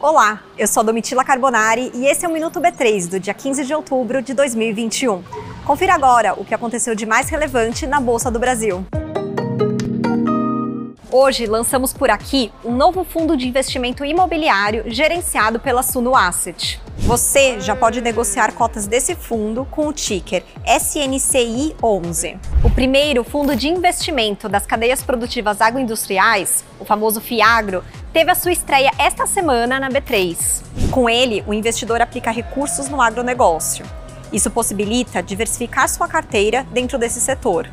Olá, eu sou Domitila Carbonari e esse é o Minuto B3 do dia 15 de outubro de 2021. Confira agora o que aconteceu de mais relevante na Bolsa do Brasil. Hoje lançamos por aqui um novo fundo de investimento imobiliário gerenciado pela Suno Asset. Você já pode negociar cotas desse fundo com o ticker SNCI11. O primeiro fundo de investimento das cadeias produtivas agroindustriais, o famoso FIAGRO, teve a sua estreia esta semana na B3. Com ele, o investidor aplica recursos no agronegócio. Isso possibilita diversificar sua carteira dentro desse setor.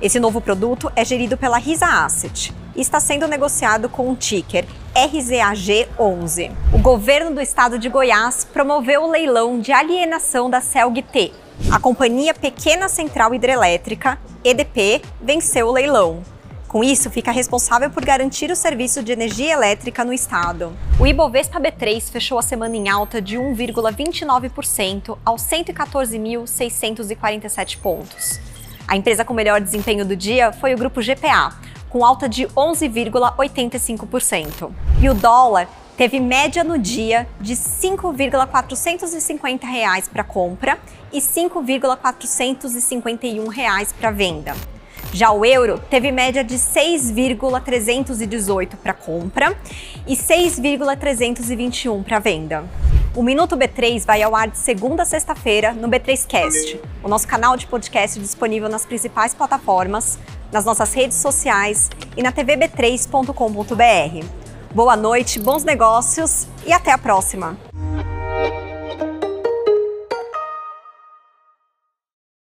Esse novo produto é gerido pela Risa Asset e está sendo negociado com o ticker RZAG11. O governo do estado de Goiás promoveu o leilão de alienação da CELG-T. A companhia Pequena Central Hidrelétrica, EDP, venceu o leilão. Com isso, fica responsável por garantir o serviço de energia elétrica no estado. O Ibovespa B3 fechou a semana em alta de 1,29% aos 114.647 pontos. A empresa com melhor desempenho do dia foi o grupo GPA, com alta de 11,85%. E o dólar teve média no dia de R$ 5,450 para compra e R$ 5,451 para venda. Já o euro teve média de 6,318 para compra e 6,321 para venda. O Minuto B3 vai ao ar de segunda a sexta-feira no B3Cast, o nosso canal de podcast disponível nas principais plataformas, nas nossas redes sociais e na tvb3.com.br. Boa noite, bons negócios e até a próxima!